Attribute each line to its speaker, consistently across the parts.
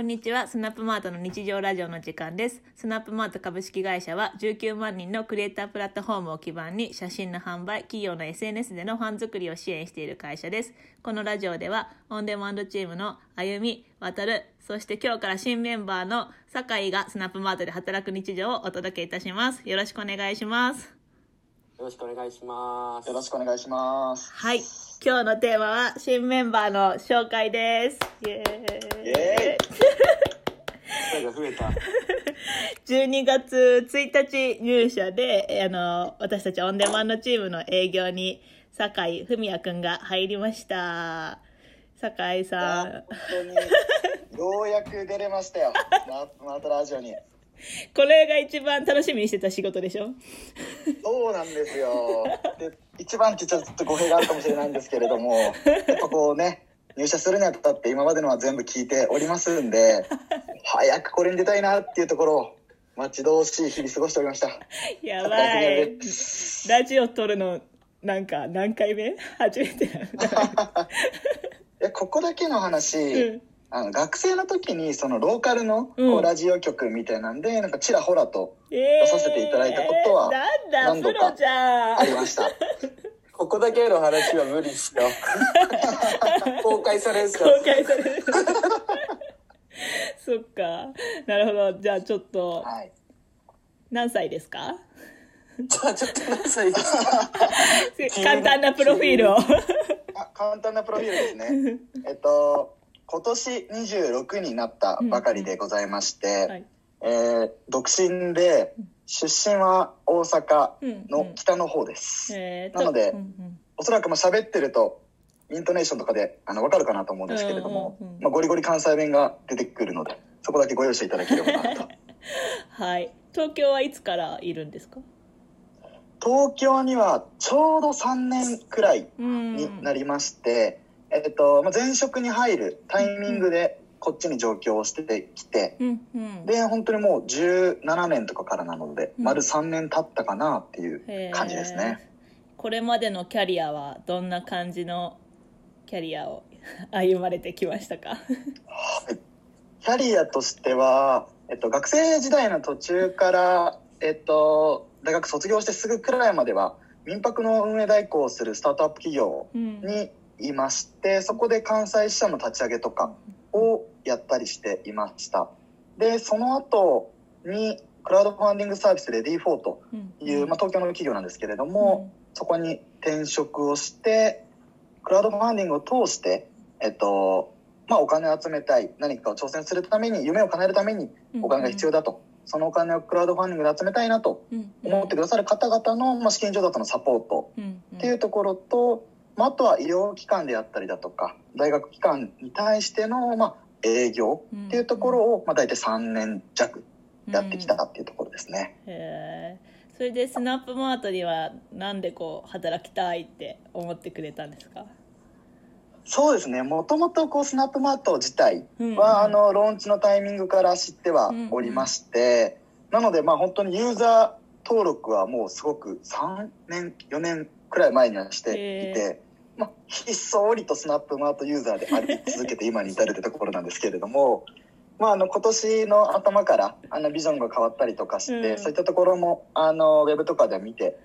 Speaker 1: こんにちは。スナップマートの日常ラジオの時間です。スナップマート株式会社は19万人のクリエイタープラットフォームを基盤に写真の販売、企業の SNS でのファン作りを支援している会社です。このラジオではオンデマンドチームのあゆみ、わたる、そして今日から新メンバーの酒井がスナップマートで働く日常をお届けいたします。よろしくお願いします。
Speaker 2: よろしくお願いします。
Speaker 3: よろしくお願いします。
Speaker 1: はい。今日のテーマは新メンバーの紹介です。イエーイ。
Speaker 3: イエ
Speaker 2: 声が増えた。
Speaker 1: 12月1日入社で、えーあの、私たちオンデマンドチームの営業に、酒井文也くんが入りました。酒井さん
Speaker 3: ようやく出れましたよ。ママートラジオに。
Speaker 1: これが一番楽しみにしてた仕事でしょ？
Speaker 3: そうなんですよ。で、一番って言っちゃちょっと語弊があるかもしれないんですけれども、やっぱこうね、入社するにあたって今までのは全部聞いておりますんで、早くこれに出たいなっていうところを待ち遠しい日々過ごしておりました。
Speaker 1: やばい。ラジオ撮るの、なんか何回目？初めて
Speaker 3: いや、ここだけの話、
Speaker 1: うん
Speaker 3: あの学生の時にそのローカルのこ
Speaker 1: うん
Speaker 3: うラジオ局みたいなんで、なんかちらほらと
Speaker 1: えー
Speaker 3: 出させていただいたことは何度か。ありました。
Speaker 2: こ こだけの話は無理っすよ。公開されるんすか
Speaker 1: 公開される。そっか。なるほど。じゃあちょっと、
Speaker 3: はい。
Speaker 1: 何歳ですか？
Speaker 2: じゃあちょっと何歳ですか？
Speaker 1: 簡単なプロフィールを。
Speaker 3: あ簡単なプロフィールですね。えっと、今年26になったばかりでございまして、
Speaker 1: はい
Speaker 3: えー独身で、出身は大阪の北の方です。
Speaker 1: えー
Speaker 3: なので
Speaker 1: うんうん
Speaker 3: おそらくまあ喋ってると、イントネーションとかであの分かるかなと思うんですけれども、
Speaker 1: うんうんうん
Speaker 3: まあ、ゴリゴリ関西弁が出てくるので、そこだけご容赦いただければなと。
Speaker 1: はい。東京はいつからいるんですか？
Speaker 3: 東京にはちょうど3年くらい
Speaker 1: うん
Speaker 3: になりまして、えっと、まあ、前職に入るタイミングでこっちに上京をしてきて、
Speaker 1: うんうん。
Speaker 3: で、本当にもう17年とかからなので、
Speaker 1: うん
Speaker 3: 丸3年経ったかなっていう感じですね。
Speaker 1: これまでのキャリアはどんな感じのキャリアを 歩まれてきましたか？
Speaker 3: キャリアとしては、えっと、学生時代の途中から、えっと、大学卒業してすぐくらいまでは、民泊の運営代行をするスタートアップ企業
Speaker 1: うん
Speaker 3: にいまして、そこで関西支社の立ち上げとかをやったりしていました。で、その後に、クラウドファンディングサービス READYFOR と
Speaker 1: うん
Speaker 3: いう、まあ、東京の企業なんですけれども、そこに転職をして、クラウドファンディングを通して、えっと、まあ、お金を集めたい、何かを挑戦するために、夢を叶えるためにお金が必要だと。そのお金をクラウドファンディングで集めたいなと
Speaker 1: うん。
Speaker 3: 思ってくださる方々の、まあ、資金調達のサポート
Speaker 1: うんうん。
Speaker 3: っていうところと、まあ、あとは医療機関であったりだとか、大学機関に対しての、まあ、営業っていうところを、まあ、大体3年弱やってきたっていうところですね。
Speaker 1: へえそれでスナップマートにはなんでこう働きたいって思ってくれたんですか？
Speaker 3: そうですね。もともとこうスナップマート自体
Speaker 1: うん
Speaker 3: は、あのローンチのタイミングから知ってはおりまして、なのでまあ本当にユーザー登録はもうすごく3年4年くらい前にはしていて、まあ、ひっそりとスナップマートユーザーであり続けて今に至るってところなんですけれども。まあ、あの今年の頭からあのビジョンが変わったりとかして、
Speaker 1: うん
Speaker 3: そういったところもあのウェブとかでは見て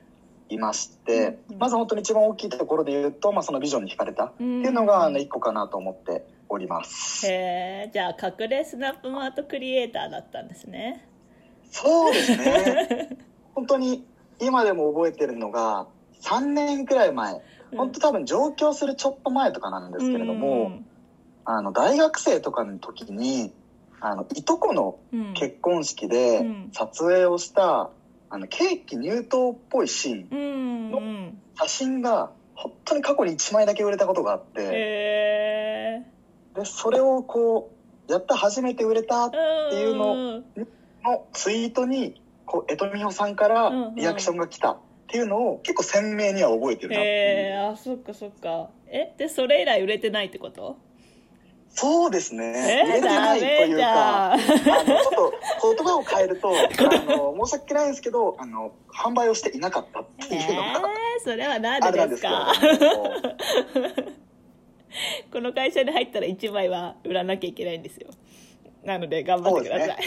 Speaker 3: いまして、
Speaker 1: うん
Speaker 3: まず本当に一番大きいところで言うと、まあ、そのビジョンに惹かれたっていうのがあの一個かなと思っております。
Speaker 1: へえじゃあ隠れスナップマートクリエイターだったんですね
Speaker 3: そうですね。本当に今でも覚えてるのが3年くらい前、本当多分上京するちょっと前とかなんですけれども、あの大学生とかの時にあのいとこの
Speaker 1: うん。
Speaker 3: 結婚式で
Speaker 1: うん。
Speaker 3: 撮影をしたあのケーキ入刀っぽいシーン
Speaker 1: うんうん
Speaker 3: 写真が本当に過去に1枚だけ売れたことがあって、でそれをこうやった初めて売れたっていうの
Speaker 1: うん
Speaker 3: のツイートにこう江戸美穂さんからリアクションが来たっていうのを結構鮮明には覚えてるなっていう。
Speaker 1: へえあそっかそっか。えでそれ以来売れてないってこと？
Speaker 3: そうです
Speaker 1: え
Speaker 3: ね売れてないというかあのちょっと言葉を変えると あの申し訳ないんですけどあの販売をしていなかったって
Speaker 1: え
Speaker 3: いうのが、
Speaker 1: ー、それはな
Speaker 3: あ
Speaker 1: んでで
Speaker 3: す
Speaker 1: かこの会社に入ったら1枚は売らなきゃいけないんですよ。なので頑張ってください、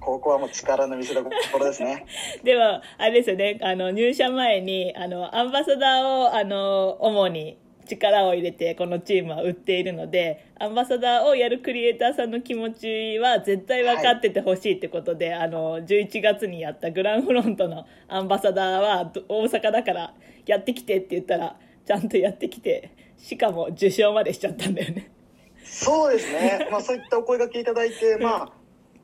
Speaker 3: ここはもう力の見せ所ですね。
Speaker 1: でもあれですよねあの入社前にあのアンバサダーをあの主に力を入れてこのチームは売っているのでアンバサダーをやるクリエイターさんの気持ちは絶対分かっててほしいってことで、あの11月にやったグランフロントのアンバサダーはど大阪だからやってきてって言ったらちゃんとやってきてしかも受賞までしちゃったんだよね。
Speaker 3: そうですね。まあそういったお声掛けいただいて、まあ、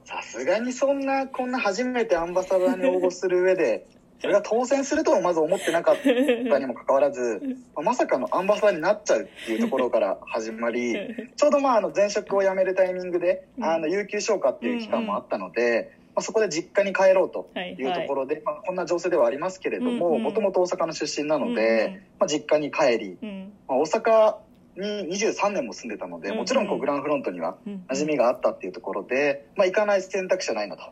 Speaker 3: さすがにそんな、こんな初めてアンバサダーに応募する上で、それが当選するとはまず思ってなかったにもかかわらず、まさかのアンバサダーになっちゃうっていうところから始まり、ちょうどまああの前職を辞めるタイミングで、あの、有給消化っていう期間もあったので、まあ、そこで実家に帰ろうというところで、まあ、こんな情勢ではありますけれども、もともと大阪の出身なの
Speaker 1: うんうん
Speaker 3: で、まあ、実家に帰り、
Speaker 1: うん。
Speaker 3: まあ、大阪に23年も住んでたので、もちろんこ
Speaker 1: う
Speaker 3: グランフロントには
Speaker 1: うん
Speaker 3: 馴染みがあったっていうところで、まあ、行かない選択肢はないなと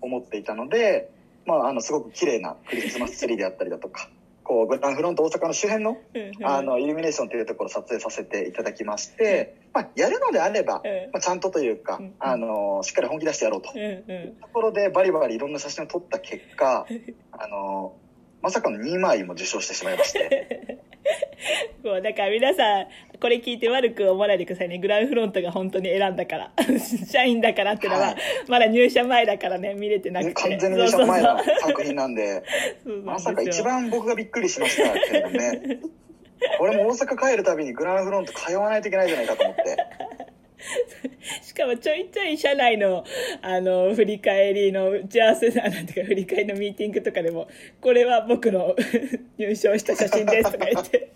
Speaker 3: 思っていたので、まあ、あのすごく綺麗なクリスマスツリーであったりだとか こうグランフロント大阪の周辺のあのイルミネーションというところを撮影させていただきまして、まあ、やるのであれば、
Speaker 1: うん。
Speaker 3: まあ、ちゃんとというか
Speaker 1: うん
Speaker 3: あのしっかり本気出してやろうと。
Speaker 1: うんうん。
Speaker 3: ところでバリバリいろんな写真を撮った結果 あのまさかの2枚も受賞してしまいまして。
Speaker 1: もうだから皆さんこれ聞いて悪く思わないでくださいね。グランフロントが本当に選んだから。社員だからっていうのは、
Speaker 3: はい。
Speaker 1: まだ入社前だからね見れてなくて。
Speaker 3: 完全に入社前の作品なんで
Speaker 1: そう
Speaker 3: まさか一番僕がびっくりしましたけれどね。俺も大阪帰るたびにグランフロント通わないといけないじゃないかと思って。
Speaker 1: しかもちょいちょい社内のあの振り返りの打ち合わせななんていうか振り返りのミーティングとかでもこれは僕の 入賞した写真ですとか言って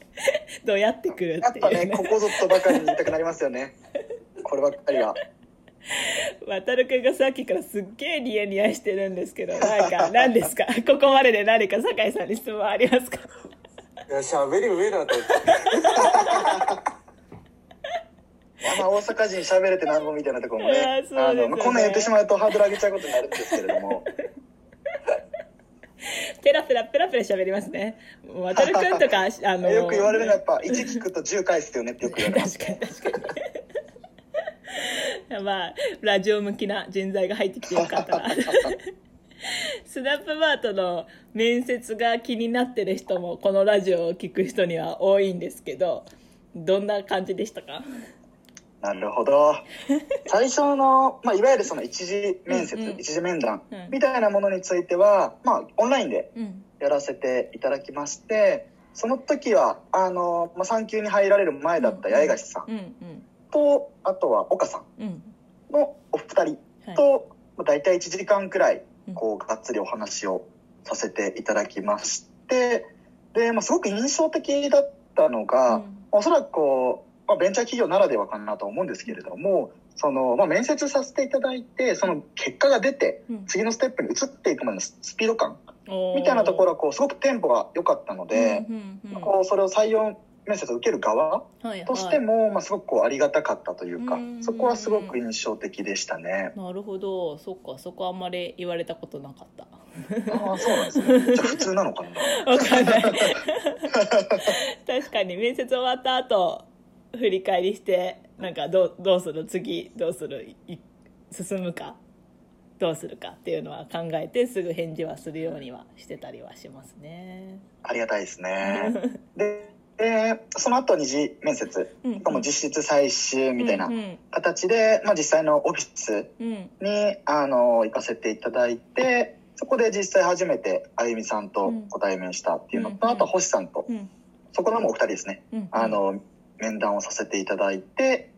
Speaker 1: どうやってくる
Speaker 3: やってぱ
Speaker 1: っいうね。
Speaker 3: ねここぞとばかりに言いたくなりますよね。こればっかりは。
Speaker 1: 渡るくんがさっきからすっげえニヤニヤしてるんですけどなんか何ですか？ここまでで何か酒井さんに質問ありますか？
Speaker 2: いや喋り上だと
Speaker 3: まあ大阪人喋れてなんぼみたいなところも ね。あのまあこんなん言ってしまうとハードル上げちゃうことになるんですけれども
Speaker 1: ペラペラペラペラ喋りますね。もう渡るくんとか あの
Speaker 3: よく言われるのはやっぱ1聞くと10返すよねってよく言われます
Speaker 1: 確かに確かに。まあラジオ向きな人材が入ってきてよかったな。スナップマートの面接が気になってる人もこのラジオを聞く人には多いんですけどどんな感じでしたか？
Speaker 3: なるほど。最初の、まあ、いわゆるその一次面接、
Speaker 1: うんうん。
Speaker 3: 一次面談
Speaker 1: うん。
Speaker 3: みたいなものについては、まあ、オンラインで
Speaker 1: うん。
Speaker 3: やらせていただきまして、その時は、あの、まあ、産休に入られる前だった八重樫さんと、あとは岡さん
Speaker 1: うん。
Speaker 3: のお二人
Speaker 1: はい。
Speaker 3: と、まあ、大体1時間くらい
Speaker 1: うん、
Speaker 3: こう、がっつりお話をさせていただきまして、で、まあ、すごく印象的だったのが、
Speaker 1: うん。
Speaker 3: おそらくこう、まあ、ベンチャー企業ならではかなと思うんですけれども、その、まあ、面接させていただいて、その結果が出て、
Speaker 1: うん。
Speaker 3: 次のステップに移っていくまでのススピード感みたいなところは、こう、すごくテンポが良かったので、
Speaker 1: うんうんうん
Speaker 3: こう、それを採用面接を受ける側
Speaker 1: はい
Speaker 3: としても、まあ、すごくこう、ありがたかったというか
Speaker 1: うん、
Speaker 3: そこはすごく印象的でしたね。
Speaker 1: なるほど。そっかそこあんまり言われたことなかった。
Speaker 3: ああ、そうなんですね。じゃあ普通なのかな。
Speaker 1: わかんない。確かに面接終わった後振り返りしてなんかどうどうする？次どうする？い進むか？どうするか？っていうのは考えてすぐ返事はするようにはしてたりはしますね。
Speaker 3: ありがたいですね。で、でその後二次面接、かも実質最終みたいな形で、まあ、実際のオフィス
Speaker 1: うん。
Speaker 3: にあの行かせていただいてそこで実際初めてあゆみさんとご対面したっていうのと、
Speaker 1: うん
Speaker 3: あと星さんと、
Speaker 1: うん。
Speaker 3: そこのもうお二人ですね、
Speaker 1: うん。
Speaker 3: あの面談をさせていただいて、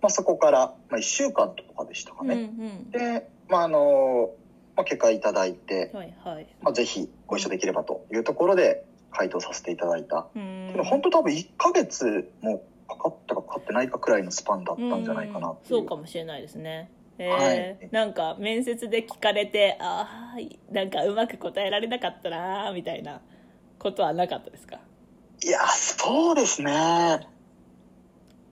Speaker 3: まあ、そこから、まあ、1週間とかでしたか
Speaker 1: うん
Speaker 3: ね、
Speaker 1: うん。
Speaker 3: で、まああのまあ、結果いただいて、
Speaker 1: はいはい。
Speaker 3: まあ、ぜひご一緒できればというところで回答させていただいた。
Speaker 1: うん。
Speaker 3: けど本当多分1ヶ月もかかったかかかってないかくらいのスパンだったんじゃないかな
Speaker 1: う。ん。そうかもしれないですね。えー。
Speaker 3: はい。
Speaker 1: なんか面接で聞かれてああなんかうまく答えられなかったなーみたいなことはなかったですか？
Speaker 3: いやそうですね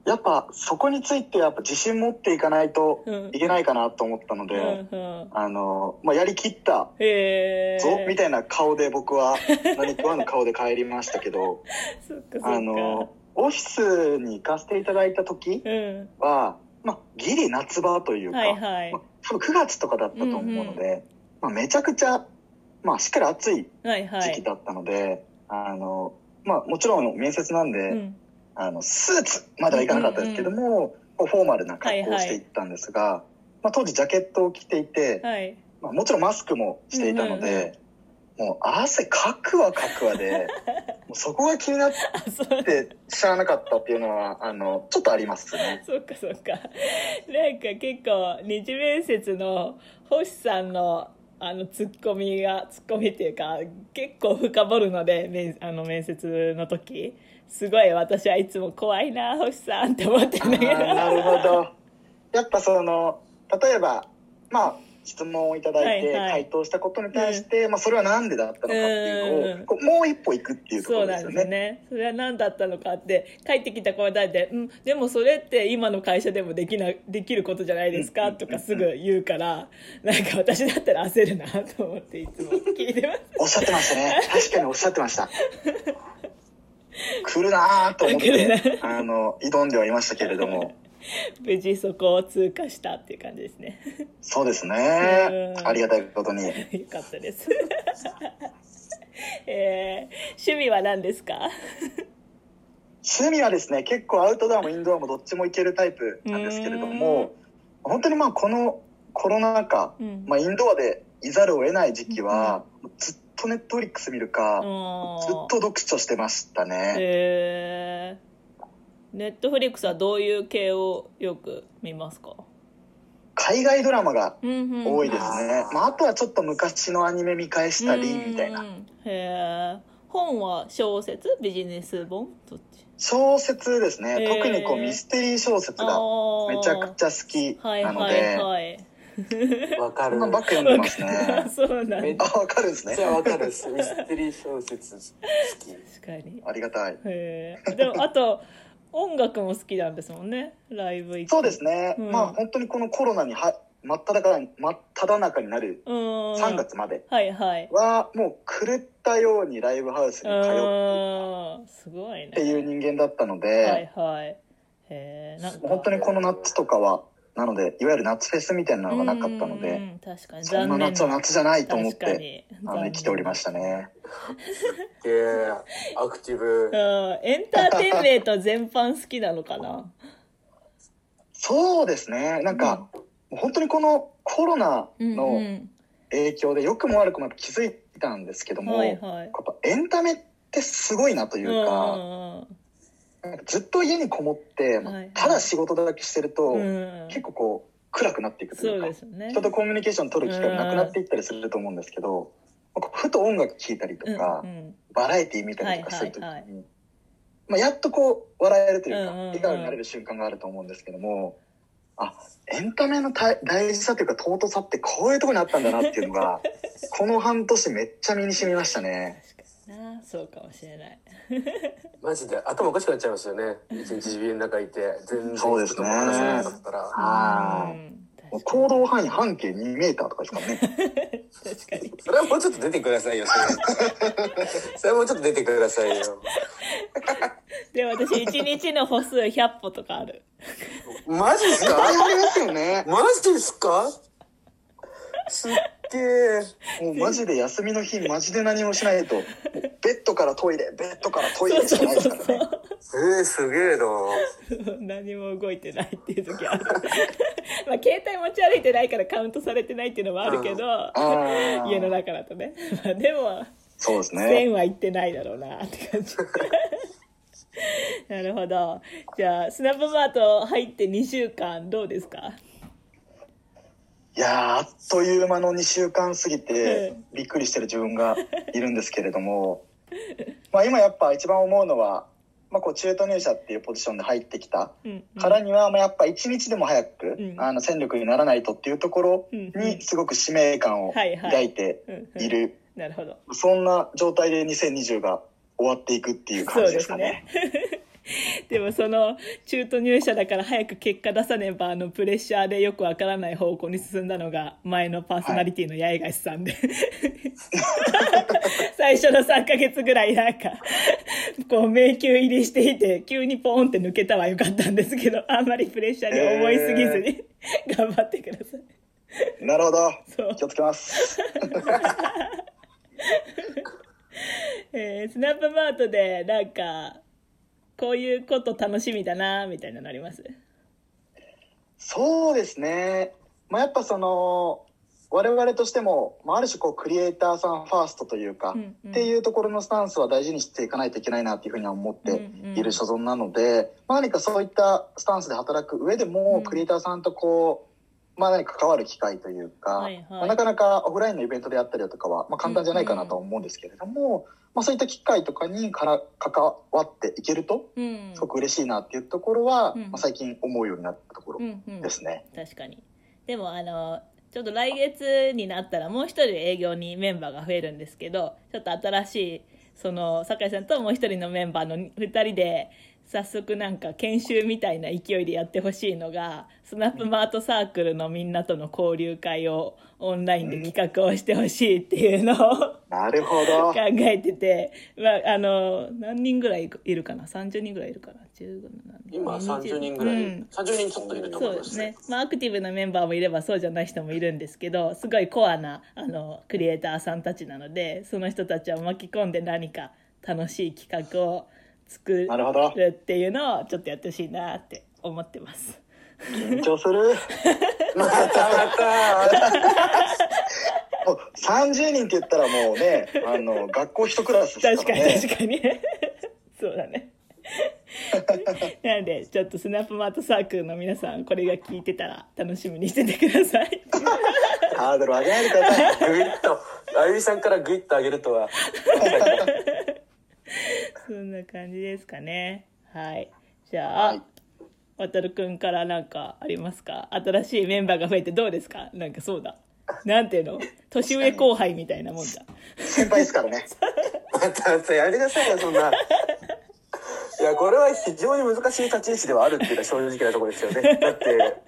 Speaker 3: やっぱそこについてやっぱ自信持っていかないと
Speaker 1: うん。
Speaker 3: いけないかなと思ったので、
Speaker 1: うんうん。
Speaker 3: あの、まあ、やりきった
Speaker 1: へえ。
Speaker 3: ぞ、みたいな顔で僕は 何食わぬ顔で帰りましたけど あのオフィスに行かせていただいた時
Speaker 1: うん。
Speaker 3: はまあ、ギリ夏場というか、
Speaker 1: はいはい。
Speaker 3: まあ、多分9月とかだったと思うので、まあ、めちゃくちゃ、まあ、しっかり暑い
Speaker 1: はいはい。
Speaker 3: 時期だったので、あの、まあ、もちろん面接なんで、
Speaker 1: うん。
Speaker 3: あの、スーツまではいかなかったですけども、こうフォーマルな格好をしていったんですが、まあ、当時ジャケットを着ていて、
Speaker 1: はい。
Speaker 3: まあ、もちろんマスクもしていたので、もう汗かくわかくわで、もうそこが気になっ。て知らなかったっていうのは、あの、ちょっとありますね。
Speaker 1: そっかそっか。なんか結構二次面接の星さんのあのツッコミがツッコミっていうか結構深掘るので面あの面接の時すごい私はいつも怖いな星さんって思って
Speaker 3: あ
Speaker 1: んだけど。
Speaker 3: ーなるほど。やっぱその、例えば、まあ、質問をいただいて
Speaker 1: はいはい
Speaker 3: 回答したことに対して、まあ、それはなんでだったのかっていうのを、こうもう一歩行くっていうとこ
Speaker 1: そうなん
Speaker 3: ろですよね。
Speaker 1: ですね。それは何だったのかって帰ってきた答えで、うん、でもそれって今の会社でもできなできることじゃないですかとかすぐ言うから、なんか私だったら焦るなと思っていつも聞いてます。
Speaker 3: おっしゃってましたね。確かにおっしゃってました。来るなぁと思っ
Speaker 1: 来るな
Speaker 3: て、あの、挑んではいましたけれども。
Speaker 1: 無事そこを通過したっていう感じですね。
Speaker 3: そうですね
Speaker 1: う。ん
Speaker 3: ありがたいことに。
Speaker 1: よかったです。えー、趣味は何ですか？
Speaker 3: 趣味はですね、結構アウトドアもインドアもどっちも行けるタイプなんですけれども、本当にまあこのコロナ禍、
Speaker 1: うん
Speaker 3: まあインドアでいざるを得ない時期は、ずっとネットフリックス見るか、ずっと読書してましたね。
Speaker 1: えー、ネットフリックスはどういう系をよく見ますか？
Speaker 3: 海外ドラマが
Speaker 1: 多
Speaker 3: 多いですね。まああとはちょっと昔のアニメ見返したり、みたいな。
Speaker 1: へえ本は小説？ビジネス本？どっち？
Speaker 3: 小説ですね。特にこうミステリー小説がめちゃくちゃ好き
Speaker 1: はい
Speaker 3: なの
Speaker 1: はい
Speaker 3: で、
Speaker 1: はい
Speaker 2: わかる。
Speaker 3: まあばっか読んでますね。
Speaker 1: そうなんだ
Speaker 2: めっ
Speaker 3: あ、わかるんですね。
Speaker 2: ゃわかるです。ミステリー小説好き。
Speaker 1: 確かに
Speaker 3: ありがたい。
Speaker 1: へえでもあと音楽も好きなんですもんねライブ行く
Speaker 3: そうですね。
Speaker 1: うん
Speaker 3: まあ本当にこのコロナには真っ只中に真っ只中になる
Speaker 1: うん
Speaker 3: 3月まで
Speaker 1: はいはい
Speaker 3: はもう狂ったようにライブハウスに通って
Speaker 1: うんすごいね
Speaker 3: っていう人間だったの
Speaker 1: はい
Speaker 3: で、
Speaker 1: はいへえなんか
Speaker 3: 本当にこの夏とかは、なので、いわゆる夏フェスみたいなのがなかったの
Speaker 1: うんう
Speaker 3: で、
Speaker 1: ん確かに。
Speaker 3: そんな夏は夏じゃないと思って、あの生きておりましたね。
Speaker 2: えー、アクティブ。
Speaker 1: う。んエンターテインメント全般好きなのかな？
Speaker 3: そうですね。なんか、本当にこのコロナ
Speaker 1: うん
Speaker 3: の
Speaker 1: うん。
Speaker 3: 影響で良くも悪くも気づいたんですけども、
Speaker 1: はい
Speaker 3: やっ
Speaker 1: はい
Speaker 3: ぱエンタメってすごいなというか、なんかずっと家にこもって、
Speaker 1: はい
Speaker 3: ただ仕事だけしてると、
Speaker 1: うん。うん
Speaker 3: 結構こう暗くなっていくとい
Speaker 1: そうう
Speaker 3: か
Speaker 1: ね。
Speaker 3: 人とコミュニケーション取る機会がなくなっていったりすると思うんですけど、まあふと音楽聴いたりとか、
Speaker 1: うんうん
Speaker 3: バラエティー見たりとかするときに、
Speaker 1: はいはい
Speaker 3: まあ、やっとこう笑えるというか、
Speaker 1: うんうんうん。
Speaker 3: 笑顔になれる瞬間があると思うんですけどもあエンタメの大大事さというか尊さってこういうところにあったんだなっていうのがこの半年めっちゃ身に染みましたね。
Speaker 1: なそうかもしれない
Speaker 2: マジで頭おかしくなっちゃいますよね。一日自分の中いて、全然
Speaker 3: そうですね
Speaker 2: 話せなかったら。
Speaker 3: はい
Speaker 1: うん
Speaker 3: 行動範囲半径2メーターとかですからね。
Speaker 1: 確かに
Speaker 2: それはもうちょっと出てくださいよ、それ。それはもうちょっと出てくださいよ。
Speaker 1: で私一日の歩数100歩とかある
Speaker 2: マジっす
Speaker 3: 大
Speaker 2: か
Speaker 3: 変ありますよね。
Speaker 2: マジっすか？すっげえ。
Speaker 3: もうマジで休みの日マジで何もしないと、ッドからトイレ、ベッドからトイレしかないですからね。
Speaker 2: えー、すげえな。
Speaker 1: 何も動いてないっていう時ある。まあ携帯持ち歩いてないからカウントされてないっていうのもあるけど、家の中だとね、まあ、でも
Speaker 3: そうですね。
Speaker 1: 1000はいってないだろうなって感じ。なるほど。じゃあスナップマート入って2週間どうですか？
Speaker 3: いやーあっという間の2週間過ぎて
Speaker 1: う
Speaker 3: びっくりしてる自分がいるんですけれども、まあ今やっぱ一番思うのは、まあこう中途入社っていうポジションで入ってきたからには、まあやっぱ一日でも早く、
Speaker 1: うん。
Speaker 3: あの戦力にならないとっていうところ
Speaker 1: うん
Speaker 3: にすごく使命感を抱いている、
Speaker 1: なるほど。
Speaker 3: そんな状態で2020が終わっていくっていう感じですかね。
Speaker 1: でもその中途入社だから早く結果出さねばあのプレッシャーでよくわからない方向に進んだのが前のパーソナリティの八重樫さんで、最初の3ヶ月ぐらいなんかこう迷宮入りしていて急にポーンって抜けたはよかったんですけどあんまりプレッシャーに思いすぎずに、頑張ってください。
Speaker 3: なるほど。気をつけます。
Speaker 1: えースナップマートでなんかこういうこと楽しみだなみたいなのあります？
Speaker 3: そうですね。まあ、やっぱその、我々としても、まあ、ある種こう、クリエイターさんファーストというか、
Speaker 1: うんうん。
Speaker 3: っていうところのスタンスは大事にしていかないといけないなっていうふうには思っている所存なので、まあ、何かそういったスタンスで働く上でも、
Speaker 1: うん。
Speaker 3: クリエイターさんとこう、まあ何か関わる機会というか、
Speaker 1: はいはい。
Speaker 3: まあなかなかオフラインのイベントであったりだとかは、まあ、簡単じゃないかなとは思うんですけれども、まあそういった機会とかにから関わっていけると、
Speaker 1: うん。
Speaker 3: すごく嬉しいなっていうところは、
Speaker 1: うん。
Speaker 3: まあ、最近思うようになったところ
Speaker 1: うんうん。
Speaker 3: ですね。
Speaker 1: 確かに。でもあのちょっと来月になったらもう一人営業にメンバーが増えるんですけどちょっと新しいその酒井さんともう一人のメンバーの2人で早速なんか研修みたいな勢いでやってほしいのがスナップマートサークルのみんなとの交流会をオンラインで企画をしてほしいっていうのを
Speaker 3: なるほど。
Speaker 1: 考。えてて、まあ、あの何人ぐらいいるかな？30人ぐらいいるかな？15
Speaker 4: 今
Speaker 1: 20
Speaker 4: 30人ぐらい、
Speaker 1: うん。
Speaker 4: 30人ちょっといると思
Speaker 1: そ
Speaker 4: いうまね。
Speaker 1: ですすね、まあ、アクティブなメンバーもいればそうじゃない人もいるんですけどすごいコアなあのクリエイターさんたちなのでその人たちを巻き込んで何か楽しい企画を作
Speaker 3: なる
Speaker 1: っていうのをちょっとやってほしいなって思ってます。
Speaker 3: 緊張する？
Speaker 4: またまた
Speaker 3: もう30人って言ったらもうね、あの、学校一クラスです
Speaker 1: 確からに。確かにそうだねなのでちょっとスナップマートサークルの皆さんこれが聞いてたら楽しみにしててください
Speaker 3: ハードル上げないでください。
Speaker 4: ぐいっとあゆみさんからグイッと上げるとは
Speaker 1: そんな感じですかね。はい。じゃあ、
Speaker 3: はい。
Speaker 1: わたるくんからなんかありますか？新しいメンバーが増えてどうですか？なんかそうだ。なんていうの？年上後輩みたいなもんだ
Speaker 3: 先輩ですからね。
Speaker 4: またさやめてくださいよそんな。いやこれは非常に難しい立ち位置ではあるっていうのは正直なところですよね。だって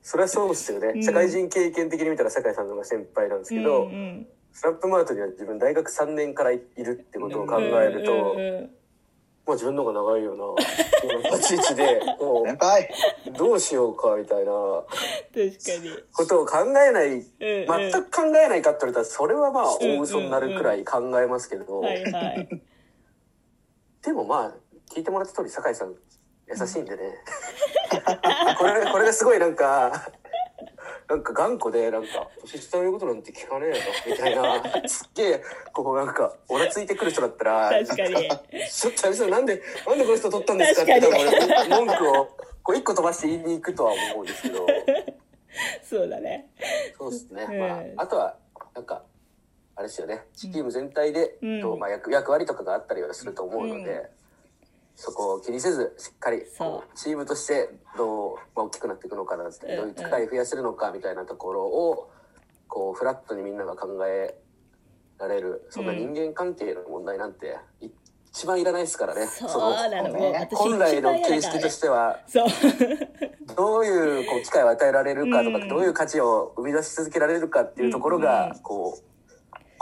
Speaker 4: それはそうですよね、
Speaker 1: うん。
Speaker 4: 社会人経験的に見たら酒井さんの方が先輩なんですけど、
Speaker 1: うんうん
Speaker 4: スナップマートには自分大学3年からいるってことを考えると、
Speaker 1: うんうんうん
Speaker 4: まあ自分の方が長いよな。立ち位置でこ
Speaker 3: 先輩。
Speaker 4: うどうしようかみたいな。
Speaker 1: 確かに。
Speaker 4: ことを考えない
Speaker 1: うんうん。
Speaker 4: 全く考えないかって言われたらそれはまあ大嘘になるくらい考えますけど、でもまあ聞いてもらった通り酒井さん優しいんでね。これこれがすごいなんかなんか頑固でなんか年下の言うことなんて聞かねえよみたいな すっげえこうなんかオラついてくる人だったら
Speaker 1: 確かに。
Speaker 4: ちょっとあれさんなんでなんでこの人取ったんですかって文句をこう一個飛ばして言いに行くとは思うんですけど。
Speaker 1: そうだね。
Speaker 4: そうですね、
Speaker 1: うん。
Speaker 4: まああとはなんかあれですよね。チーム全体で、
Speaker 1: うん。
Speaker 4: とまあ、役役割とかがあったりはすると思うので、
Speaker 1: うん
Speaker 4: そこを気にせずしっかりチームとしてどう、まあ、大きくなっていくのかなどういう機会を増やせるのかみたいなところをこうフラットにみんなが考えられるそんな人間関係の問題なんて一番いらないですからね。
Speaker 1: そう
Speaker 4: の本来の形式としてはどういうこう機会を与えられるかとか、
Speaker 1: うん。
Speaker 4: どういう価値を生み出し続けられるかっていうところ
Speaker 1: うんう
Speaker 4: が
Speaker 1: ん。
Speaker 4: こう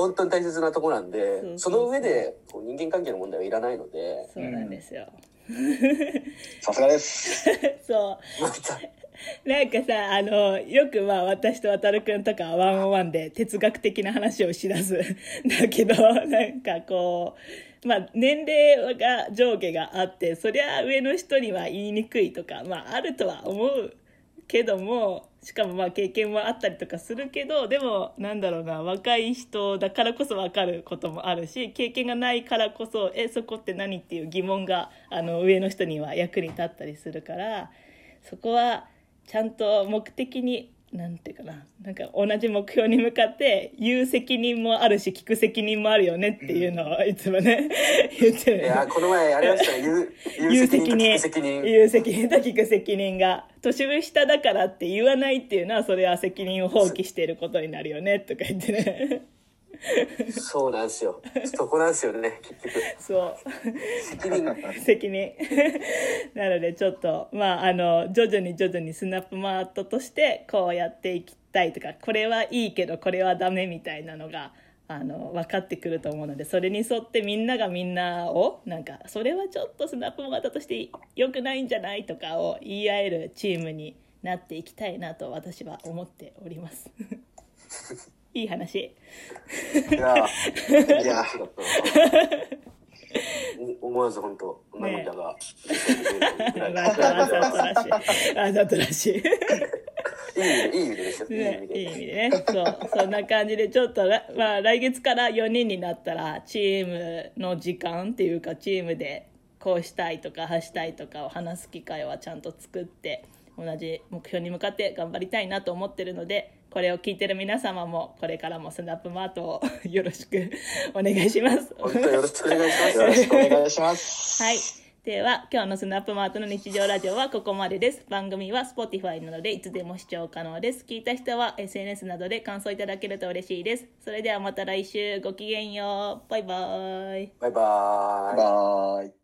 Speaker 4: 本当に大切なところなんで
Speaker 1: そうそう
Speaker 4: その上でこう人間関係の問題はいらないので。
Speaker 1: そうなんですよ、
Speaker 3: さすがです。
Speaker 1: そう。なんかさあのよくまあ私と渡くんとかはワンオンワンで哲学的な話をしだす。だけどなんかこうまあ年齢が上下があってそりゃ上の人には言いにくいとかまああるとは思うけどもしかもまあ経験もあったりとかするけどでもなんだろうな若い人だからこそ分かることもあるし経験がないからこそえそこって何っていう疑問があの上の人には役に立ったりするからそこはちゃんと目的になんていうかな。なんか同じ目標に向かって言う責任もあるし聞く責任もあるよねっていうのをいつもね 言ってる。
Speaker 4: いやこの前ありましたね言う
Speaker 1: 言
Speaker 4: 言う
Speaker 1: う責任。
Speaker 4: と聞く責任。
Speaker 1: 言う責任と 聞く責任が。年上下だからって言わないっていうのはそれは責任を放棄していることになるよねとか言ってね
Speaker 4: そうなんですよ。そこなんですよね結局。
Speaker 1: そう。
Speaker 4: 責任。
Speaker 1: 責任。なのでちょっとまああの徐々に徐々にスナップマートとしてこうやっていきたいとかこれはいいけどこれはダメみたいなのがあの分かってくると思うのでそれに沿ってみんながみんなをなんかそれはちょっとスナップ型として良くないんじゃないとかを言い合えるチームになっていきたいなと私は思っております。いい話。
Speaker 4: いやー、
Speaker 3: いや
Speaker 4: だった思わず本当涙が
Speaker 1: わざわざとらしい。わざとらしい。
Speaker 4: いい意味ででです
Speaker 1: ね。いい意味でねそうそんな感じでちょっとら、まあ、来月から4人になったらチームの時間っていうかチームでこうしたいとかああしたいとかを話す機会はちゃんと作って同じ目標に向かって頑張りたいなと思ってるのでこれを聞いてる皆様もこれからもスナップマートをよろしくお願いします。
Speaker 4: よろしくお願いします。
Speaker 3: よろしくお願いします。
Speaker 1: はい。では、今日のスナップマートの日常ラジオはここまでです。番組は Spotify などでいつでも視聴可能です。聞いた人は SNS などで感想いただけると嬉しいです。それではまた来週ごきげんよう。バイバイ。
Speaker 4: バイバーイ。
Speaker 3: バイバイ。